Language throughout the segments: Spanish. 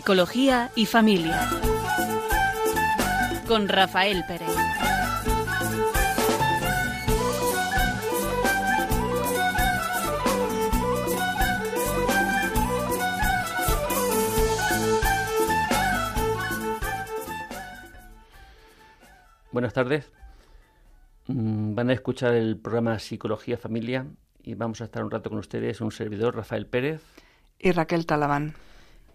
Psicología y familia. Con Rafael Pérez. Buenas tardes. Mm, van a escuchar el programa Psicología Familia y vamos a estar un rato con ustedes, un servidor, Rafael Pérez. Y Raquel Talabán.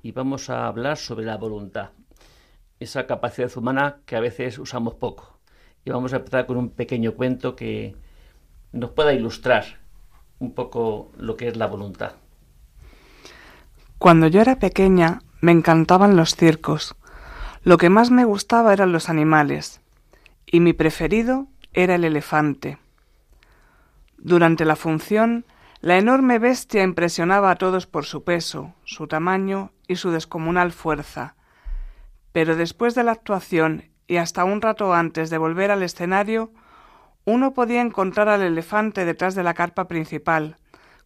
Y vamos a hablar sobre la voluntad, esa capacidad humana que a veces usamos poco. Y vamos a empezar con un pequeño cuento que nos pueda ilustrar un poco lo que es la voluntad. Cuando yo era pequeña me encantaban los circos. Lo que más me gustaba eran los animales. Y mi preferido era el elefante. Durante la función, la enorme bestia impresionaba a todos por su peso, su tamaño y su descomunal fuerza. Pero después de la actuación y hasta un rato antes de volver al escenario, uno podía encontrar al elefante detrás de la carpa principal,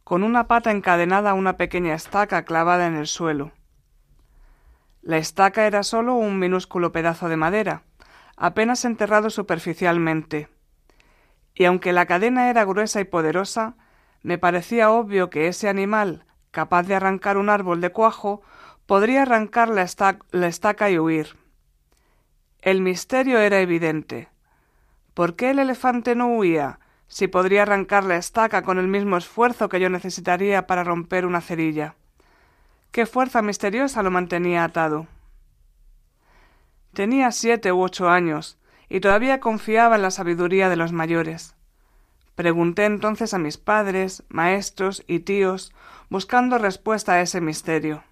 con una pata encadenada a una pequeña estaca clavada en el suelo. La estaca era sólo un minúsculo pedazo de madera, apenas enterrado superficialmente, y aunque la cadena era gruesa y poderosa, me parecía obvio que ese animal, capaz de arrancar un árbol de cuajo, podría arrancar la, estaca y huir. El misterio era evidente. ¿Por qué el elefante no huía si podría arrancar la estaca con el mismo esfuerzo que yo necesitaría para romper una cerilla? ¿Qué fuerza misteriosa lo mantenía atado? Tenía siete u ocho años, y todavía confiaba en la sabiduría de los mayores. Pregunté entonces a mis padres, maestros y tíos, buscando respuesta a ese misterio.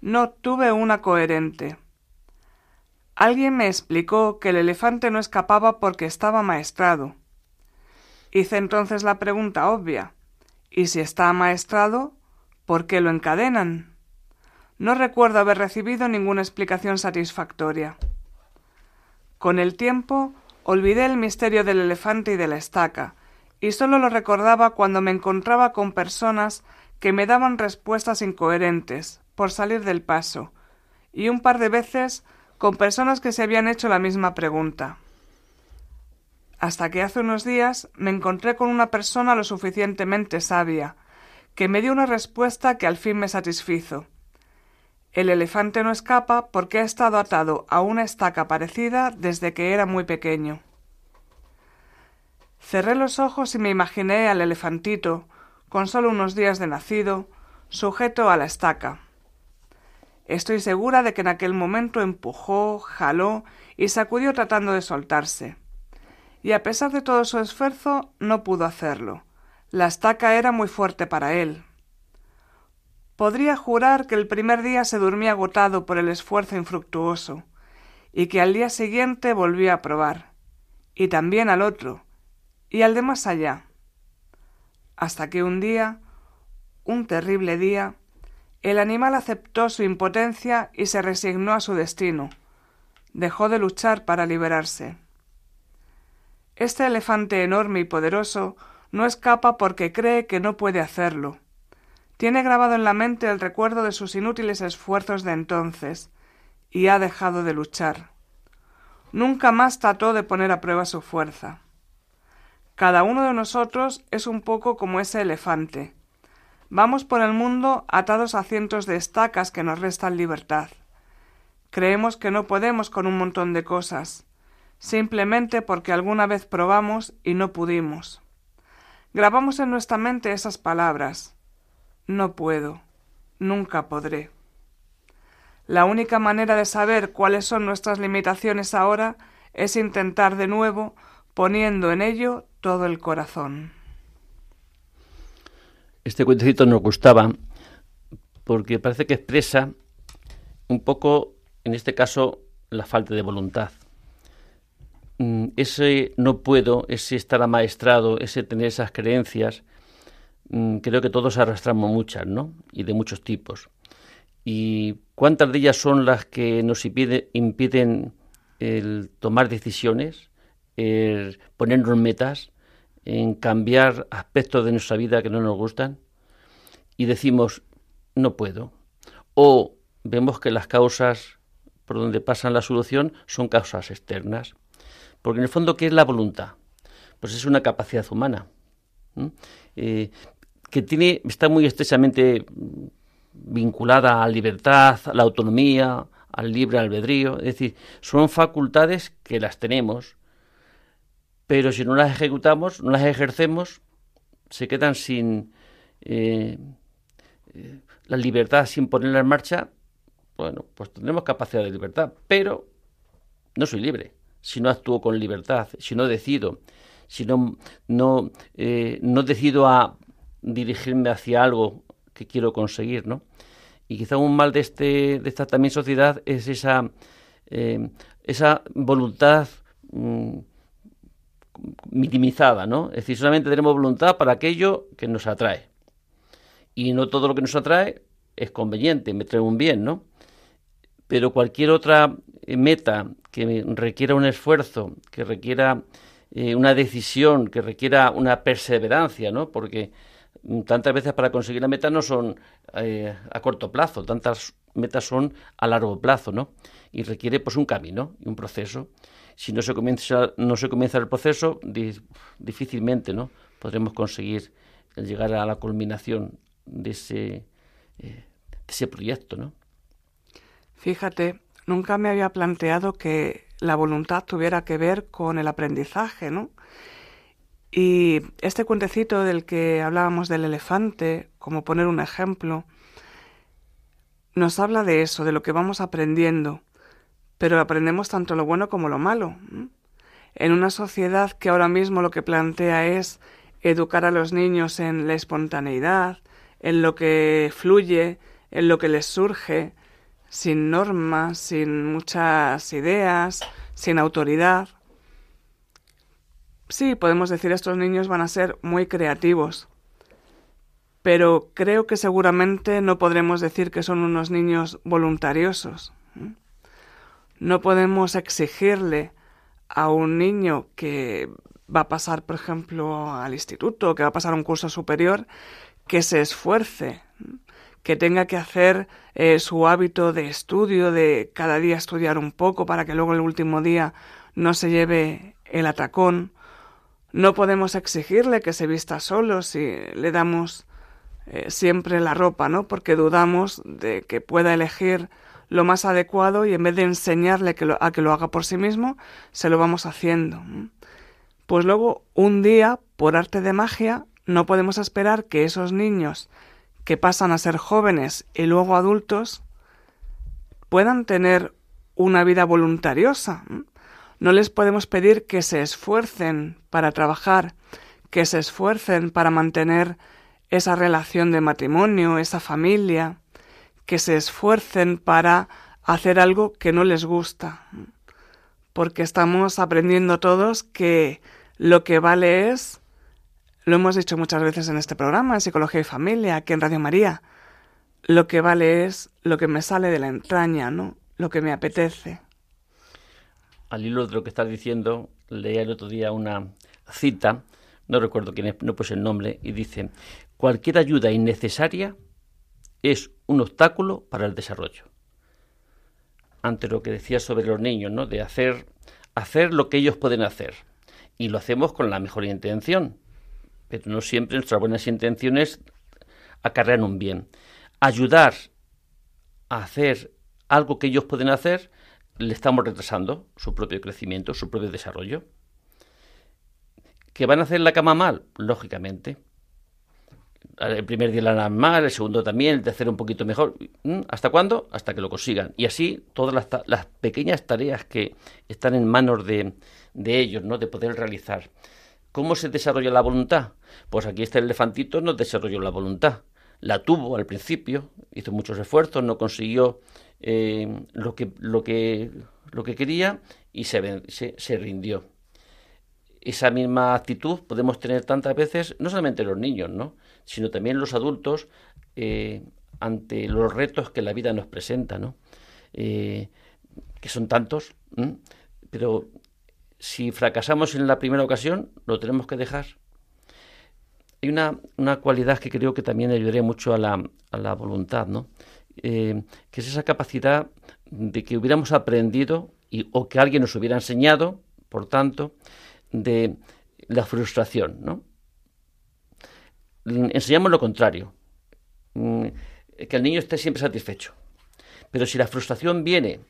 No tuve una coherente. Alguien me explicó que el elefante no escapaba porque estaba maestrado. Hice entonces la pregunta obvia ¿Y si está amaestrado, por qué lo encadenan? No recuerdo haber recibido ninguna explicación satisfactoria. Con el tiempo olvidé el misterio del elefante y de la estaca, y solo lo recordaba cuando me encontraba con personas que me daban respuestas incoherentes, por salir del paso, y un par de veces con personas que se habían hecho la misma pregunta. Hasta que hace unos días me encontré con una persona lo suficientemente sabia, que me dio una respuesta que al fin me satisfizo. El elefante no escapa porque ha estado atado a una estaca parecida desde que era muy pequeño. Cerré los ojos y me imaginé al elefantito, con solo unos días de nacido, sujeto a la estaca. Estoy segura de que en aquel momento empujó, jaló y sacudió tratando de soltarse. Y a pesar de todo su esfuerzo, no pudo hacerlo. La estaca era muy fuerte para él. Podría jurar que el primer día se durmió agotado por el esfuerzo infructuoso, y que al día siguiente volvió a probar, y también al otro, y al de más allá. Hasta que un día, un terrible día, el animal aceptó su impotencia y se resignó a su destino. Dejó de luchar para liberarse. Este elefante enorme y poderoso no escapa porque cree que no puede hacerlo tiene grabado en la mente el recuerdo de sus inútiles esfuerzos de entonces, y ha dejado de luchar. Nunca más trató de poner a prueba su fuerza. Cada uno de nosotros es un poco como ese elefante. Vamos por el mundo atados a cientos de estacas que nos restan libertad. Creemos que no podemos con un montón de cosas, simplemente porque alguna vez probamos y no pudimos. Grabamos en nuestra mente esas palabras. No puedo, nunca podré. La única manera de saber cuáles son nuestras limitaciones ahora es intentar de nuevo poniendo en ello todo el corazón. Este cuentecito nos gustaba porque parece que expresa un poco, en este caso, la falta de voluntad. Mm, ese no puedo, ese estar amaestrado, ese tener esas creencias, Mm, creo que todos arrastramos muchas, ¿no? Y de muchos tipos. ¿Y cuántas de ellas son las que nos impiden el tomar decisiones, el ponernos metas, en cambiar aspectos de nuestra vida que no nos gustan? Y decimos, no puedo. O vemos que las causas por donde pasa la solución son causas externas. Porque en el fondo, ¿qué es la voluntad? Pues es una capacidad humana eh, que tiene, está muy estrechamente vinculada a la libertad, a la autonomía, al libre albedrío. Es decir, son facultades que las tenemos, pero si no las ejecutamos, no las ejercemos, se quedan sin eh, eh, la libertad, sin ponerla en marcha. Bueno, pues tendremos capacidad de libertad, pero no soy libre si no actúo con libertad, si no decido, si no, no, eh, no decido a dirigirme hacia algo que quiero conseguir, ¿no? Y quizá un mal de, este, de esta también sociedad es esa, esa voluntad mm, minimizada, ¿no? Es decir, solamente tenemos voluntad para aquello que nos atrae. Y no todo lo que nos atrae es conveniente, me trae un bien, ¿no? Pero cualquier otra meta que requiera un esfuerzo, que requiera eh, una decisión, que requiera una perseverancia, ¿no? Porque tantas veces para conseguir la meta no son eh, a corto plazo, tantas metas son a largo plazo, ¿no? Y requiere pues un camino y un proceso. Si no se comienza, no se comienza el proceso, difícilmente, ¿no? Podremos conseguir llegar a la culminación de ese, eh, de ese proyecto, ¿no? Fíjate, nunca me había planteado que la voluntad tuviera que ver con el aprendizaje, ¿no? Y este cuentecito del que hablábamos del elefante, como poner un ejemplo, nos habla de eso, de lo que vamos aprendiendo, pero aprendemos tanto lo bueno como lo malo. En una sociedad que ahora mismo lo que plantea es educar a los niños en la espontaneidad, en lo que fluye, en lo que les surge, sin normas, sin muchas ideas, sin autoridad. Sí, podemos decir estos niños van a ser muy creativos, pero creo que seguramente no podremos decir que son unos niños voluntariosos. No podemos exigirle a un niño que va a pasar, por ejemplo, al instituto, que va a pasar un curso superior, que se esfuerce, que tenga que hacer eh, su hábito de estudio, de cada día estudiar un poco para que luego el último día no se lleve el atacón, no podemos exigirle que se vista solo si le damos eh, siempre la ropa, ¿no? Porque dudamos de que pueda elegir lo más adecuado y en vez de enseñarle que a que lo haga por sí mismo, se lo vamos haciendo. Pues luego, un día, por arte de magia, no podemos esperar que esos niños que pasan a ser jóvenes y luego adultos puedan tener una vida voluntariosa. No les podemos pedir que se esfuercen para trabajar, que se esfuercen para mantener esa relación de matrimonio, esa familia, que se esfuercen para hacer algo que no les gusta. Porque estamos aprendiendo todos que lo que vale es, lo hemos dicho muchas veces en este programa, en Psicología y Familia, aquí en Radio María, lo que vale es lo que me sale de la entraña, ¿no? Lo que me apetece al hilo de lo que estás diciendo, leía el otro día una cita, no recuerdo quién es, no puse el nombre, y dice, cualquier ayuda innecesaria es un obstáculo para el desarrollo. Ante lo que decía sobre los niños, ¿no? De hacer, hacer lo que ellos pueden hacer. Y lo hacemos con la mejor intención. Pero no siempre nuestras buenas intenciones acarrean un bien. Ayudar a hacer algo que ellos pueden hacer le estamos retrasando su propio crecimiento, su propio desarrollo. ¿Que van a hacer la cama mal? Lógicamente. El primer día la harán mal, el segundo también, el tercero un poquito mejor. ¿Mm? ¿Hasta cuándo? Hasta que lo consigan. Y así todas las, pequeñas tareas que están en manos de, de ellos, ¿no? De poder realizar. ¿Cómo se desarrolla la voluntad? Pues aquí este elefantito no desarrolló la voluntad. La tuvo al principio, hizo muchos esfuerzos, no consiguió eh, lo, que, lo, que, lo que quería y se, se, rindió. Esa misma actitud podemos tener tantas veces, no solamente los niños, ¿no? Sino también los adultos eh, ante los retos que la vida nos presenta, ¿no? Eh, que son tantos, pero si fracasamos en la primera ocasión, lo tenemos que dejar. Hay una, una cualidad que creo que también ayudaría mucho a la, a la voluntad, ¿no? eh, que es esa capacidad de que hubiéramos aprendido y, o que alguien nos hubiera enseñado, por tanto, de la frustración, ¿no? Enseñamos lo contrario, mm, que el niño esté siempre satisfecho. Pero si la frustración viene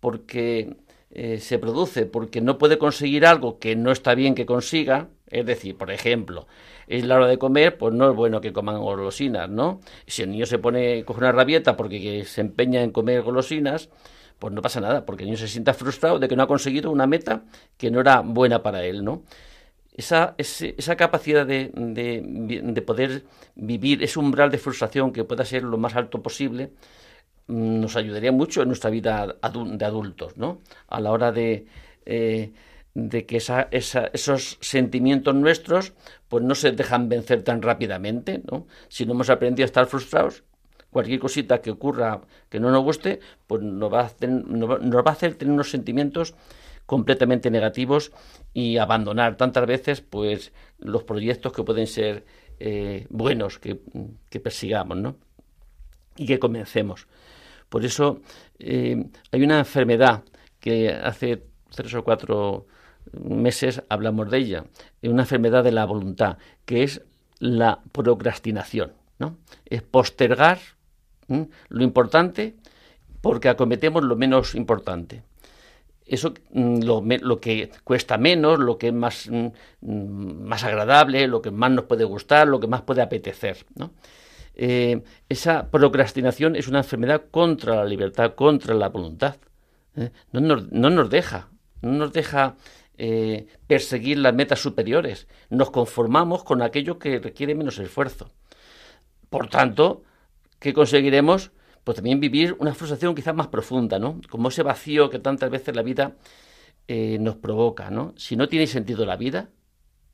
porque eh, se produce porque no puede conseguir algo que no está bien que consiga, es decir, por ejemplo, es la hora de comer, pues no es bueno que coman golosinas, ¿no? Si el niño se pone, coge una rabieta porque se empeña en comer golosinas, pues no pasa nada, porque el niño se sienta frustrado de que no ha conseguido una meta que no era buena para él, ¿no? Esa, esa capacidad de, de, poder vivir ese umbral de frustración que pueda ser lo más alto posible, mm, nos ayudaría mucho en nuestra vida de adultos, ¿no? A la hora de, eh, de que esa, esos sentimientos nuestros pues no se dejan vencer tan rápidamente, ¿no? Si no hemos aprendido a estar frustrados, cualquier cosita que ocurra que no nos guste, pues nos va a hacer, nos va a hacer tener unos sentimientos completamente negativos y abandonar tantas veces pues los proyectos que pueden ser eh, buenos que, persigamos, ¿no? Y que comencemos. Por eso eh, hay una enfermedad que hace tres o cuatro meses hablamos de ella, una enfermedad de la voluntad, que es la procrastinación, ¿no? Es postergar lo importante porque acometemos lo menos importante. Eso mm, lo, que cuesta menos, lo que es más, mm, más agradable, lo que más nos puede gustar, lo que más puede apetecer. Eh, esa procrastinación es una enfermedad contra la libertad, contra la voluntad. ¿eh? No, no nos deja, no nos deja eh, perseguir las metas superiores. Nos conformamos con aquello que requiere menos esfuerzo. Por tanto, ¿qué conseguiremos? Pues también vivir una frustración quizás más profunda, ¿no? Como ese vacío que tantas veces la vida eh, nos provoca, ¿no? Si no tiene sentido la vida,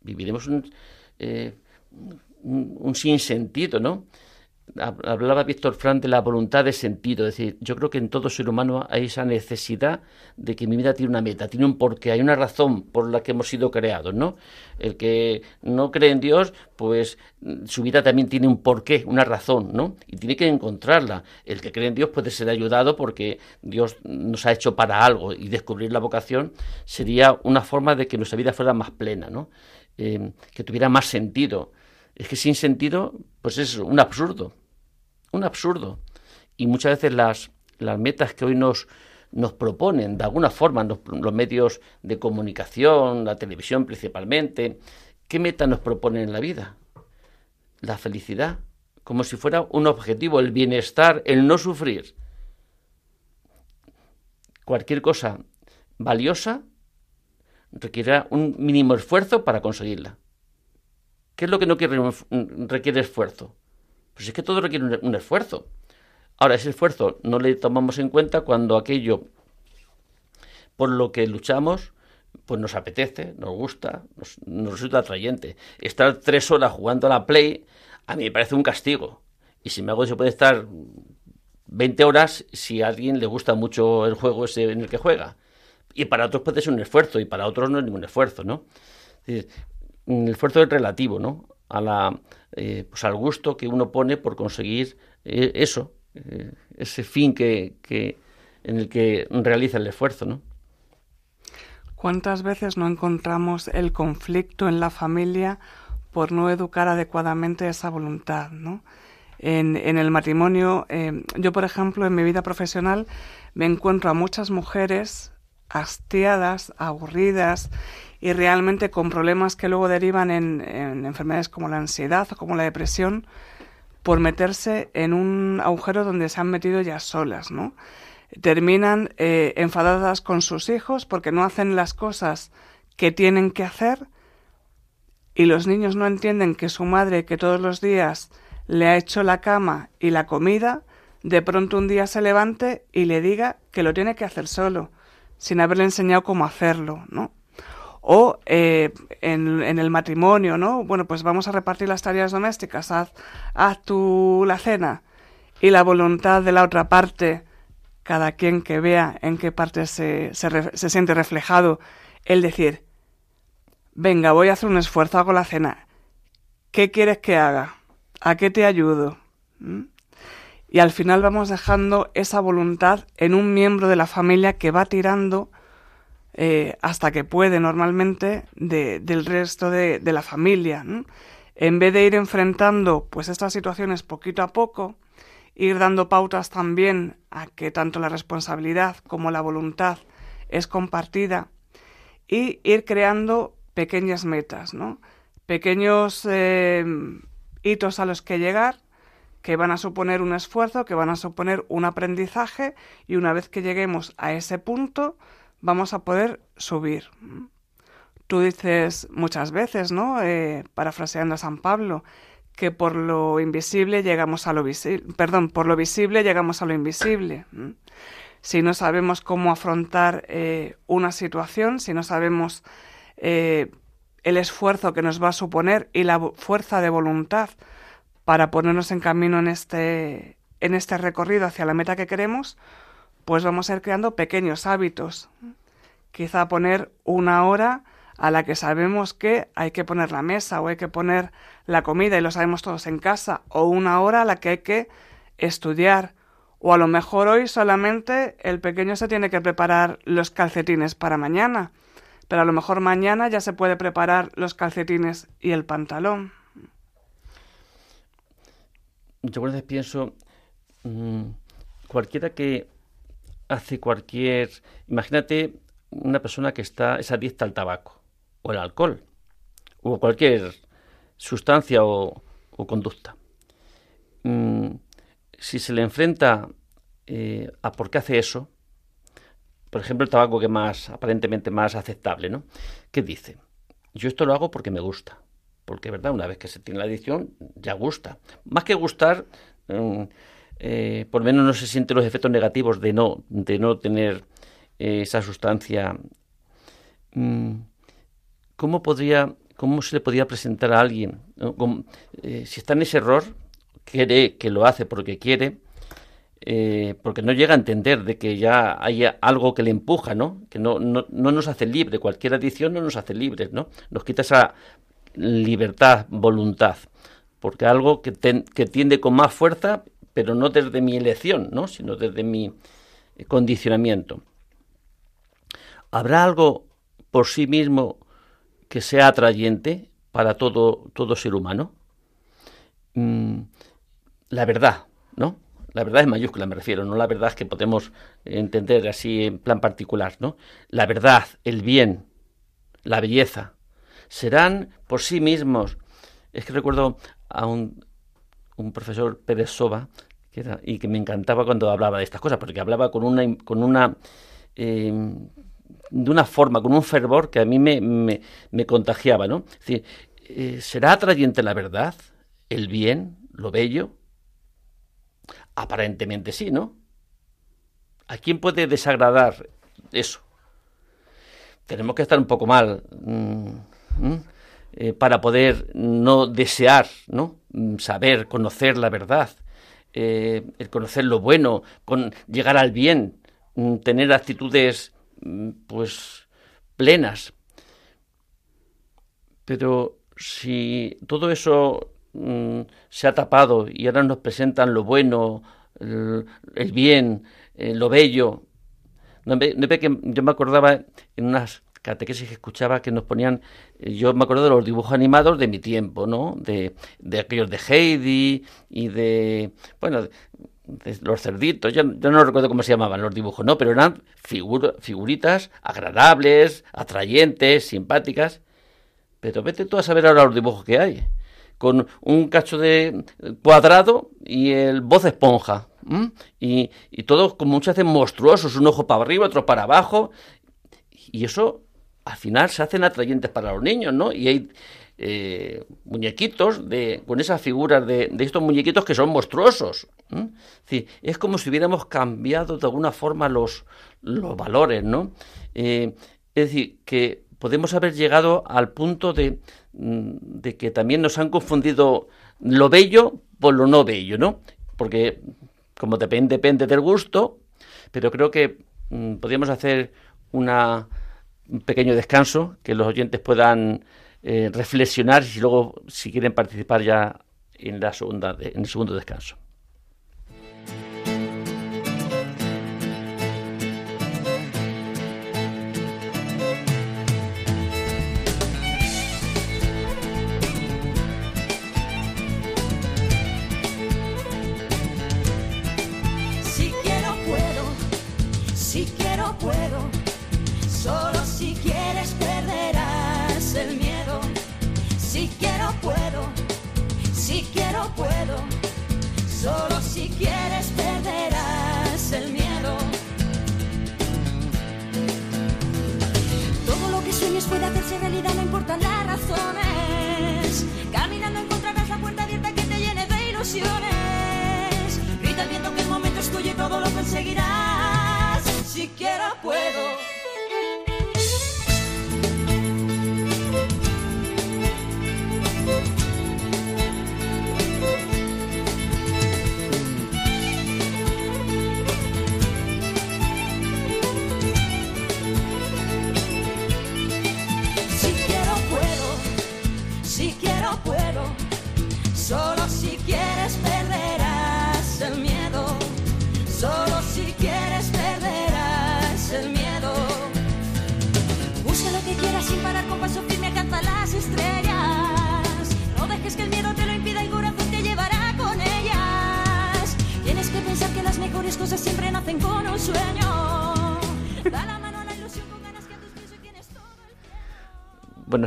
viviremos un, eh, un, un sinsentido, ¿no? Hablaba Víctor Frank de la voluntad de sentido, es decir, yo creo que en todo ser humano hay esa necesidad de que mi vida tiene una meta, tiene un porqué, hay una razón por la que hemos sido creados, ¿no? El que no cree en Dios, pues su vida también tiene un porqué, una razón, ¿no? Y tiene que encontrarla. El que cree en Dios puede ser ayudado porque Dios nos ha hecho para algo y descubrir la vocación sería una forma de que nuestra vida fuera más plena, ¿no? Eh, que tuviera más sentido. Es que sin sentido, pues es un absurdo, un absurdo. Y muchas veces las, las metas que hoy nos, nos proponen, de alguna forma, los, medios de comunicación, la televisión principalmente, ¿qué meta nos proponen en la vida? La felicidad, como si fuera un objetivo, el bienestar, el no sufrir. Cualquier cosa valiosa requiere un mínimo esfuerzo para conseguirla. ¿Qué es lo que no quiere, requiere esfuerzo? Pues es que todo requiere un, esfuerzo. Ahora, ese esfuerzo no le tomamos en cuenta cuando aquello por lo que luchamos, pues nos apetece, nos gusta, nos, resulta atrayente. Estar tres horas jugando a la Play, a mí me parece un castigo. Y si me hago se puede estar 20 horas si a alguien le gusta mucho el juego ese en el que juega. Y para otros puede ser un esfuerzo, y para otros no es ningún esfuerzo, ¿no? el esfuerzo es relativo, ¿no? A la, eh, pues al gusto que uno pone por conseguir eh, eso, eh, ese fin que, que, en el que realiza el esfuerzo, ¿no? ¿Cuántas veces no encontramos el conflicto en la familia por no educar adecuadamente esa voluntad, ¿no? En, en el matrimonio, yo por ejemplo en mi vida profesional me encuentro a muchas mujeres hastiadas, aburridas y realmente con problemas que luego derivan en, enfermedades como la ansiedad o como la depresión por meterse en un agujero donde se han metido ya solas, ¿no? Terminan eh, enfadadas con sus hijos porque no hacen las cosas que tienen que hacer y los niños no entienden que su madre, que todos los días le ha hecho la cama y la comida, de pronto un día se levante y le diga que lo tiene que hacer solo, sin haberle enseñado cómo hacerlo, ¿no? O eh, en, el matrimonio, ¿no? Bueno, pues vamos a repartir las tareas domésticas, haz, haz tú la cena. Y la voluntad de la otra parte, cada quien que vea en qué parte se, se, siente reflejado, el decir, venga, voy a hacer un esfuerzo, hago la cena. ¿Qué quieres que haga? ¿A qué te ayudo? ¿Mm? y al final vamos dejando esa voluntad en un miembro de la familia que va tirando eh, hasta que puede normalmente del resto de, la familia. En vez de ir enfrentando pues estas situaciones poquito a poco, ir dando pautas también a que tanto la responsabilidad como la voluntad es compartida y ir creando pequeñas metas, ¿no? pequeños eh, hitos a los que llegar que van a suponer un esfuerzo, que van a suponer un aprendizaje y una vez que lleguemos a ese punto vamos a poder subir. Tú dices muchas veces, ¿no? Eh, parafraseando a San Pablo, que por lo invisible llegamos a lo visible, perdón, por lo visible llegamos a lo invisible. Si no sabemos cómo afrontar eh, una situación, si no sabemos eh, el esfuerzo que nos va a suponer y la fuerza de voluntad para ponernos en camino en este, en este recorrido hacia la meta que queremos, pues vamos a ir creando pequeños hábitos. Quizá poner una hora a la que sabemos que hay que poner la mesa o hay que poner la comida y lo sabemos todos en casa, o una hora a la que hay que estudiar, o a lo mejor hoy solamente el pequeño se tiene que preparar los calcetines para mañana, pero a lo mejor mañana ya se puede preparar los calcetines y el pantalón muchas veces pienso, mm, cualquiera que hace cualquier, imagínate una persona que está, es adicta al tabaco o al alcohol o cualquier sustancia o, conducta. Mm, si se le enfrenta eh, a por qué hace eso, por ejemplo, el tabaco que más, aparentemente más aceptable, ¿no? ¿Qué dice? Yo esto lo hago porque me gusta porque verdad, una vez que se tiene la adicción, ya gusta. Más que gustar, mm, eh, por lo menos no se sienten los efectos negativos de no, de no tener eh, esa sustancia. Mm, ¿Cómo podría, cómo se le podría presentar a alguien? Eh, si está en ese error, quiere que lo hace porque quiere, porque no llega a entender de que ya haya algo que le empuja, ¿no? Que no, no, no, nos hace libre, cualquier adicción no nos hace libres, ¿no? Nos quita esa libertad, voluntad, porque algo que, que tiende con más fuerza, pero no desde mi elección, ¿no? sino desde mi condicionamiento. ¿Habrá algo por sí mismo que sea atrayente para todo, todo ser humano? Mm, la verdad, ¿no? La verdad es mayúscula, me refiero, no la verdad que podemos entender así en plan particular, ¿no? La verdad, el bien, la belleza, serán por sí mismos. Es que recuerdo a un, un profesor Pérez Soba, que era, y que me encantaba cuando hablaba de estas cosas, porque hablaba con una, con una eh, de una forma, con un fervor que a mí me, me, contagiaba, ¿no? Es decir, eh, ¿será atrayente la verdad, el bien, lo bello? Aparentemente sí, ¿no? ¿A quién puede desagradar eso? Tenemos que estar un poco mal. Mm, eh, para poder no desear, ¿no? Mm, saber, conocer la verdad, eh, el conocer lo bueno, con llegar al bien, mm, tener actitudes mm, pues plenas. Pero si todo eso se ha tapado y ahora nos presentan lo bueno, el, bien, eh, lo bello. No, que yo me acordaba en unas catequesis que escuchaba que nos ponían, eh, yo me acuerdo de los dibujos animados de mi tiempo, ¿no? De, de aquellos de Heidi y de, bueno, los cerditos, yo, no recuerdo cómo se llamaban los dibujos, ¿no? Pero eran figuritas agradables, atrayentes, simpáticas. Pero vete tú a saber ahora los dibujos que hay. Con un cacho de cuadrado y el voz esponja. Y, y todos como muchas veces monstruosos, un ojo para arriba, otro para abajo. Y eso al final se hacen atrayentes para los niños, ¿no? Y hay eh, muñequitos de, con esas figuras de, estos muñequitos que son monstruosos. es como si hubiéramos cambiado de alguna forma los, los valores, ¿no? Eh, es decir, que podemos haber llegado al punto de, mm, de, que también nos han confundido lo bello por lo no bello, ¿no? Porque como depende, depende del gusto, pero creo que mm, podríamos hacer una un pequeño descanso, que los oyentes puedan eh, reflexionar y luego, si quieren participar ya en, la segunda, en el segundo descanso.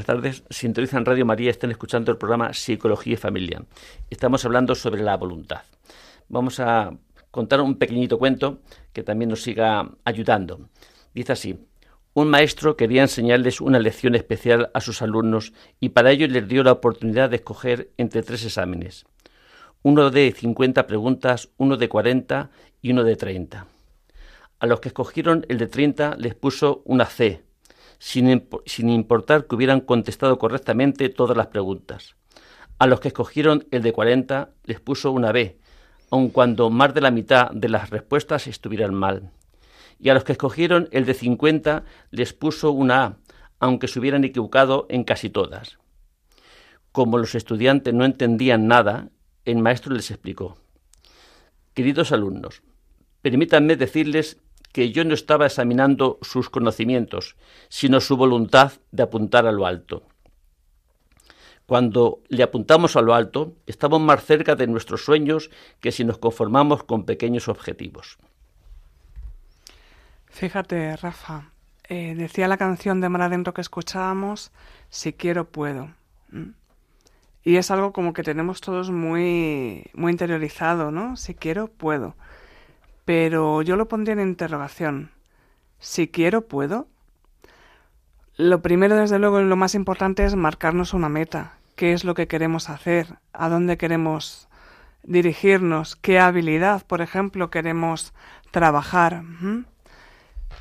Tardes, sintonizan Radio María, están escuchando el programa Psicología y Familia. Estamos hablando sobre la voluntad. Vamos a contar un pequeñito cuento que también nos siga ayudando. Dice así, un maestro quería enseñarles una lección especial a sus alumnos y para ello les dio la oportunidad de escoger entre tres exámenes. Uno de 50 preguntas, uno de 40 y uno de 30. A los que escogieron el de 30 les puso una C, sin, importar que hubieran contestado correctamente todas las preguntas. A los que escogieron el de 40 les puso una B, aun cuando más de la mitad de las respuestas estuvieran mal. Y a los que escogieron el de 50 les puso una A, aunque se hubieran equivocado en casi todas. Como los estudiantes no entendían nada, el maestro les explicó. Queridos alumnos, permítanme decirles que yo no estaba examinando sus conocimientos, sino su voluntad de apuntar a lo alto. Cuando le apuntamos a lo alto, estamos más cerca de nuestros sueños que si nos conformamos con pequeños objetivos. Fíjate, Rafa, eh, decía la canción de Mar Adentro que escuchábamos, si quiero puedo. Y es algo como que tenemos todos muy, muy interiorizado, ¿no? Si quiero puedo pero yo lo pondría en interrogación. Si quiero, puedo. Lo primero, desde luego, lo más importante es marcarnos una meta. ¿Qué es lo que queremos hacer? ¿A dónde queremos dirigirnos? ¿Qué habilidad, por ejemplo, queremos trabajar?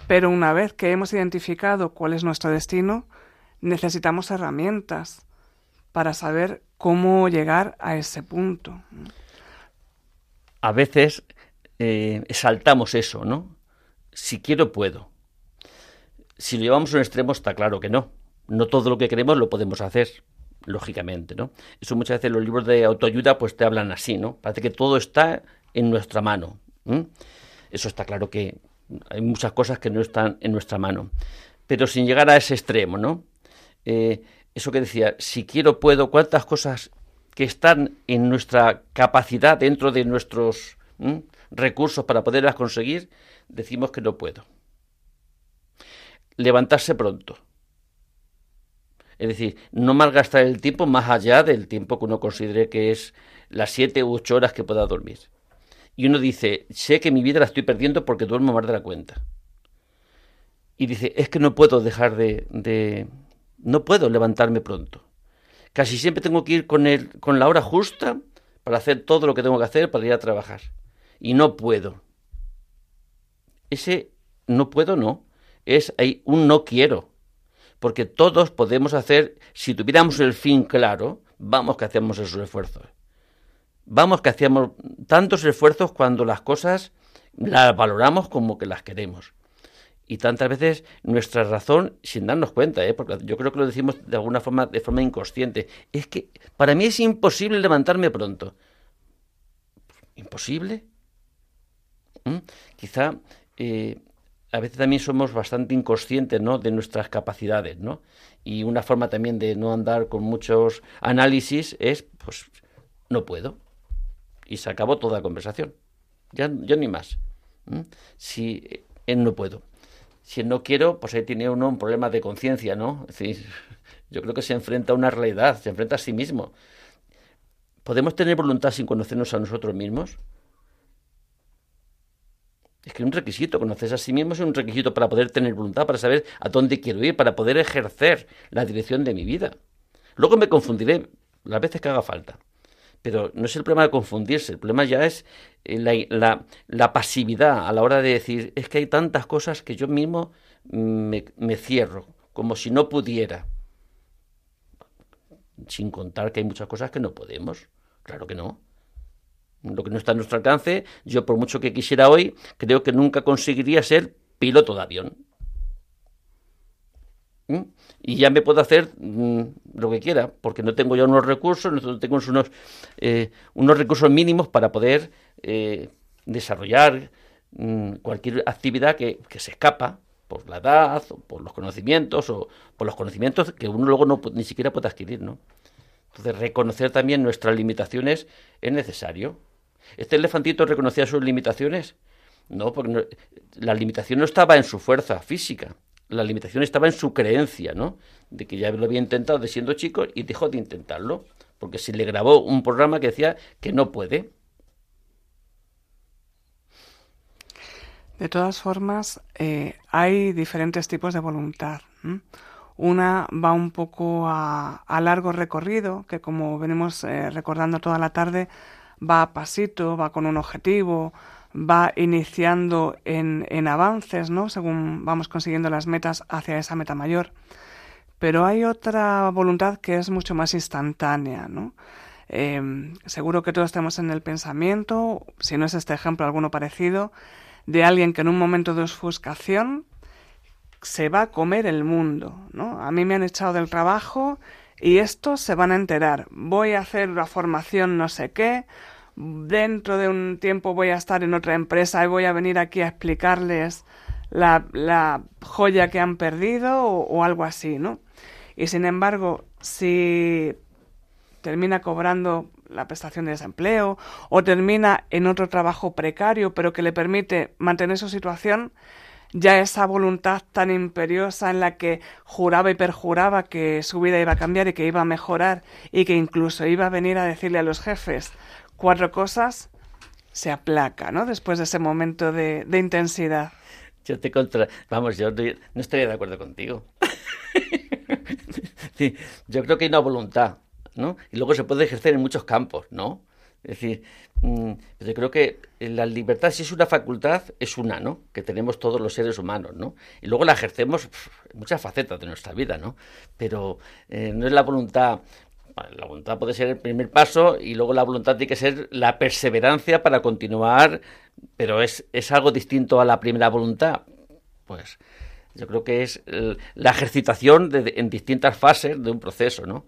Pero una vez que hemos identificado cuál es nuestro destino, necesitamos herramientas para saber cómo llegar a ese punto. A veces eh, exaltamos eso, ¿no? Si quiero, puedo. Si lo llevamos a un extremo, está claro que no. No todo lo que queremos lo podemos hacer, lógicamente, ¿no? Eso muchas veces los libros de autoayuda pues te hablan así, ¿no? Parece que todo está en nuestra mano. Eso está claro que hay muchas cosas que no están en nuestra mano. Pero sin llegar a ese extremo, ¿no? Eh, eso que decía, si quiero, puedo, cuántas cosas que están en nuestra capacidad dentro de nuestros recursos para poderlas conseguir, decimos que no puedo. Levantarse pronto. Es decir, no malgastar el tiempo más allá del tiempo que uno considere que es las siete u ocho horas que pueda dormir. Y uno dice, sé que mi vida la estoy perdiendo porque duermo más de la cuenta. Y dice, es que no puedo dejar de... de no puedo levantarme pronto. Casi siempre tengo que ir con, el, con la hora justa para hacer todo lo que tengo que hacer para ir a trabajar y no puedo. Ese no puedo no, es un no quiero. Porque todos podemos hacer, si tuviéramos el fin claro, vamos que hacemos esos esfuerzos. Vamos que hacemos tantos esfuerzos cuando las cosas las valoramos como que las queremos. Y tantas veces nuestra razón, sin darnos cuenta, ¿eh? porque yo creo que lo decimos de alguna forma, de forma inconsciente, es que para mí es imposible levantarme pronto. ¿Imposible? Quizá eh, a veces también somos bastante inconscientes ¿no? de nuestras capacidades, ¿no? Y una forma también de no andar con muchos análisis es, pues, no puedo. Y se acabó toda la conversación. Ya, yo ni más. Si él eh, no puedo. Si no quiero, pues ahí tiene uno un problema de conciencia, ¿no? Es decir, yo creo que se enfrenta a una realidad, se enfrenta a sí mismo. ¿Podemos tener voluntad sin conocernos a nosotros mismos? Es que un requisito, conocerse a sí mismo es un requisito para poder tener voluntad, para saber a dónde quiero ir, para poder ejercer la dirección de mi vida. Luego me confundiré las veces que haga falta. Pero no es el problema de confundirse, el problema ya es eh, la, pasividad a la hora de decir, es que hay tantas cosas que yo mismo me cierro, como si no pudiera. Sin contar que hay muchas cosas que no podemos. Claro que no. Lo que no está a nuestro alcance, yo por mucho que quisiera hoy, creo que nunca conseguiría ser piloto de avión. ¿Mm? Y ya me puedo hacer mm, lo que quiera, porque no tengo ya unos recursos, no tengo unos, eh, unos recursos mínimos para poder eh, desarrollar mm, cualquier actividad que, que, se escapa por la edad, o por los conocimientos, o por los conocimientos que uno luego no, ni siquiera puede adquirir, ¿no? Entonces, reconocer también nuestras limitaciones es necesario. ¿Este elefantito reconocía sus limitaciones? No, porque la limitación no estaba en su fuerza física, la limitación estaba en su creencia, ¿no? De que ya lo había intentado de siendo chico y dejó de intentarlo, porque se le grabó un programa que decía que no puede. De todas formas, eh, hay diferentes tipos de voluntad. Una va un poco a, largo recorrido, que como venimos eh, recordando toda la tarde, va a pasito, va con un objetivo, va iniciando en, en avances, ¿no? Según vamos consiguiendo las metas hacia esa meta mayor. Pero hay otra voluntad que es mucho más instantánea, ¿no? Em, seguro que todos tenemos en el pensamiento, si no es este ejemplo, alguno parecido, de alguien que en un momento de ofuscación se va a comer el mundo, ¿no? A mí me han echado del trabajo y estos se van a enterar. Voy a hacer la formación no sé qué, dentro de un tiempo voy a estar en otra empresa y voy a venir aquí a explicarles la, la joya que han perdido o, algo así, ¿no? Y sin embargo, si termina cobrando la prestación de desempleo o termina en otro trabajo precario pero que le permite mantener su situación, ya esa voluntad tan imperiosa en la que juraba y perjuraba que su vida iba a cambiar y que iba a mejorar y que incluso iba a venir a decirle a los jefes cuatro cosas, se aplaca, ¿no? Después de ese momento de, intensidad. Yo te contra... Vamos, yo no estoy de acuerdo contigo. yo creo que hay una voluntad, ¿no? Y luego se puede ejercer en muchos campos, ¿no? Es decir, mm, yo creo que la libertad, si es una facultad, es una, ¿no? Que tenemos todos los seres humanos, ¿no? Y luego la ejercemos en muchas facetas de nuestra vida, ¿no? Pero eh, no es la voluntad la voluntad puede ser el primer paso y luego la voluntad tiene que ser la perseverancia para continuar, pero es, es algo distinto a la primera voluntad. Pues yo creo que es la ejercitación en distintas fases de un proceso, ¿no?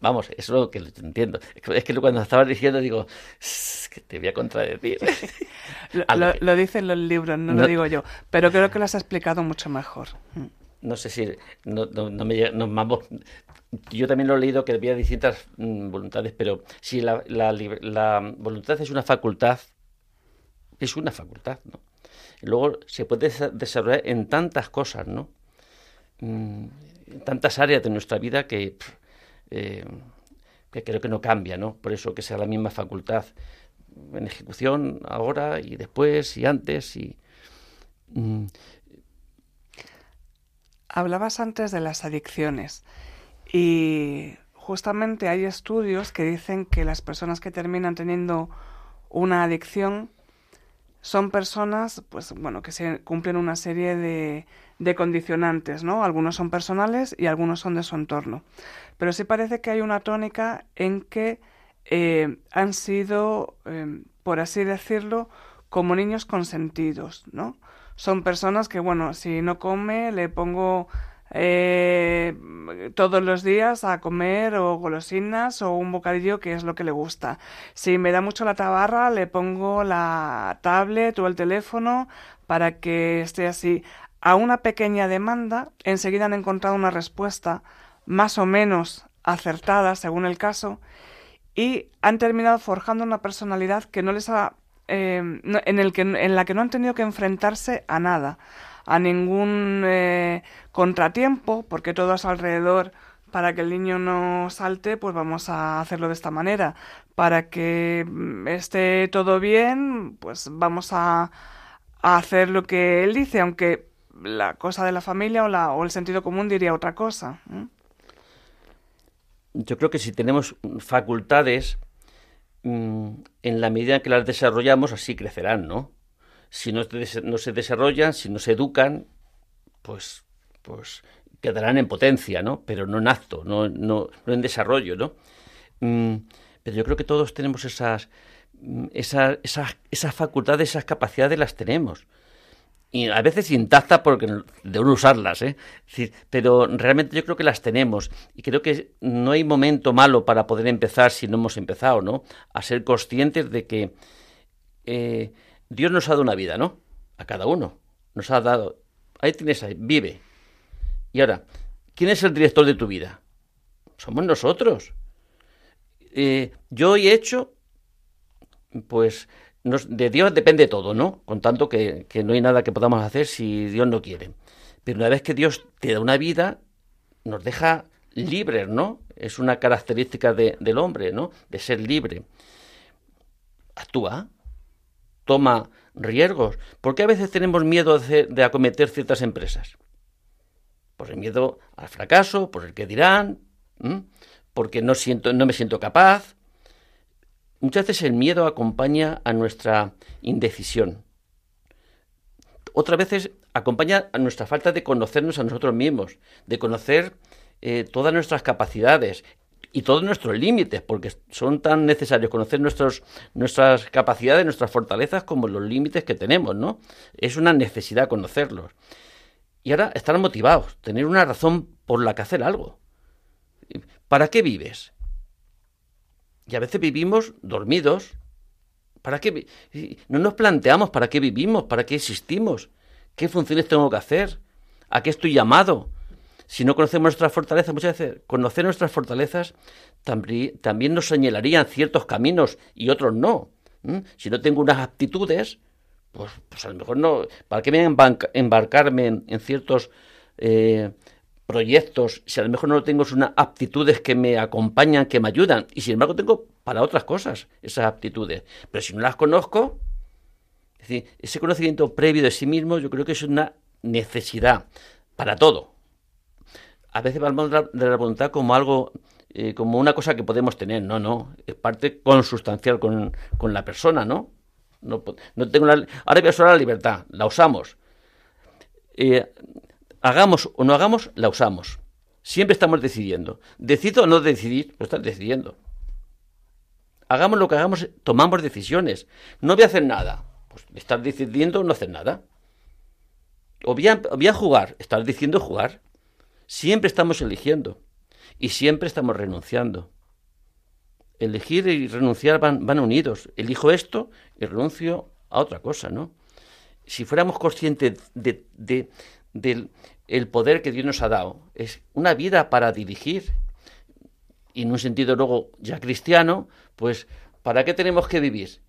Vamos, eso es lo que entiendo. Es que cuando estabas diciendo digo, que te voy a contradecir. lo, lo, dicen los libros, no, lo digo yo, pero creo que lo has explicado mucho mejor. No sé si no, no, me, no, yo también lo he leído que había distintas mm, voluntades, pero si la, la, voluntad es una facultad, es una facultad, ¿no? Y luego se puede desarrollar en tantas cosas, ¿no? Mm, en tantas áreas de nuestra vida que, eh, que creo que no cambia, ¿no? Por eso que sea la misma facultad en ejecución ahora y después y antes y... Mm. Hablabas antes de las adicciones. Y justamente hay estudios que dicen que las personas que terminan teniendo una adicción son personas, pues bueno, que se cumplen una serie de, de condicionantes, ¿no? Algunos son personales y algunos son de su entorno. Pero sí parece que hay una tónica en que eh, han sido, em, por así decirlo, como niños consentidos, ¿no? Son personas que, bueno, si no come, le pongo eh, todos los días a comer o golosinas o un bocadillo que es lo que le gusta. Si me da mucho la tabarra, le pongo la tablet o el teléfono para que esté así. A una pequeña demanda, enseguida han encontrado una respuesta más o menos acertada según el caso y han terminado forjando una personalidad que no les ha eh, en, el que, en la que no han tenido que enfrentarse a nada a ningún eh, contratiempo, porque todo su alrededor para que el niño no salte, pues vamos a hacerlo de esta manera. Para que mm, esté todo bien, pues vamos a, a hacer lo que él dice, aunque la cosa de la familia o, la, o el sentido común diría otra cosa. ¿eh? Yo creo que si tenemos facultades, mm, en la medida en que las desarrollamos, así crecerán, ¿no? Si no, no se desarrollan, si no se educan, pues, pues quedarán en potencia, ¿no? Pero no en acto, no, no, no en desarrollo, ¿no? Mm, pero yo creo que todos tenemos esas, mm, esas, esas, esas facultades, esas capacidades las tenemos. Y a veces intactas porque de uno usarlas, ¿eh? pero realmente yo creo que las tenemos y creo que no hay momento malo para poder empezar si no hemos empezado, ¿no? A ser conscientes de que eh, Dios nos ha dado una vida, ¿no? A cada uno. Nos ha dado. Ahí tienes, ahí, vive. Y ahora, ¿quién es el director de tu vida? Somos nosotros. Eh, yo he hecho, pues, de Dios depende todo, ¿no? Con tanto que, no hay nada que podamos hacer si Dios no quiere. Pero una vez que Dios te da una vida, nos deja libres, ¿no? Es una característica del hombre, ¿no? De ser libre. Actúa, toma riesgos. ¿Por qué a veces tenemos miedo de, acometer ciertas empresas? Por el miedo al fracaso, por el que dirán, porque no, siento, no me siento capaz, Muchas veces el miedo acompaña a nuestra indecisión. Otras veces acompaña a nuestra falta de conocernos a nosotros mismos, de conocer eh, todas nuestras capacidades y todos nuestros límites, porque son tan necesarios conocer nuestros, nuestras capacidades, nuestras fortalezas, como los límites que tenemos, ¿no? Es una necesidad conocerlos. Y ahora estar motivados, tener una razón por la que hacer algo. ¿Para qué vives? Y a veces vivimos dormidos. ¿Para qué? No nos planteamos para qué vivimos, para qué existimos, qué funciones tengo que hacer, a qué estoy llamado. Si no conocemos nuestras fortalezas, muchas veces conocer nuestras fortalezas también nos señalarían ciertos caminos y otros no. Si no tengo unas aptitudes, pues, pues, a lo mejor no. ¿Para qué me embarcarme en, ciertos eh, proyectos, si a lo mejor no tengo unas aptitudes que me acompañan, que me ayudan, y sin embargo tengo para otras cosas esas aptitudes, pero si no las conozco, es decir, ese conocimiento previo de sí mismo yo creo que es una necesidad para todo. A veces hablamos de la voluntad como algo, eh, como una cosa que podemos tener, no, no, es parte consustancial con, con la persona, ¿no? No, tengo la, ahora voy a usar la libertad, la usamos. Eh, hagamos o no hagamos, la usamos. Siempre estamos decidiendo. Decido o no decidir, pues estás decidiendo. Hagamos lo que hagamos, tomamos decisiones. No voy a hacer nada. Pues estás decidiendo no hacer nada. O voy a, jugar, estás diciendo jugar. Siempre estamos eligiendo. Y siempre estamos renunciando. Elegir y renunciar van, van unidos. Elijo esto y renuncio a otra cosa, ¿no? Si fuéramos conscientes de, de, del el poder que Dios nos ha dado. Es una vida para dirigir. Y en un sentido luego ya cristiano, pues ¿para qué tenemos que vivir?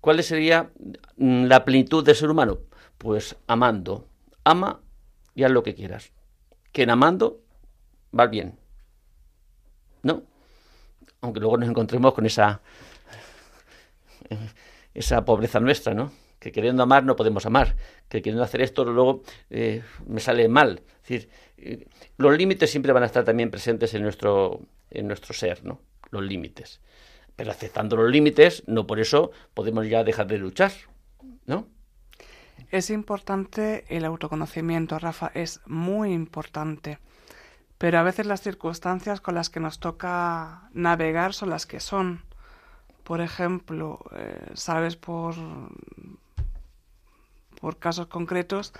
¿Cuál sería mm, la plenitud del ser humano? Pues amando. Ama y haz lo que quieras. Que en amando va bien. ¿No? Aunque luego nos encontremos con esa esa pobreza nuestra, ¿no? que queriendo amar no podemos amar, que queriendo hacer esto luego eh, me sale mal. Es decir, eh, los límites siempre van a estar también presentes en nuestro, en nuestro ser, ¿no? Los límites. Pero aceptando los límites, no por eso podemos ya dejar de luchar, ¿no? Es importante el autoconocimiento, Rafa, es muy importante. Pero a veces las circunstancias con las que nos toca navegar son las que son. Por ejemplo, eh, sabes por por casos concretos,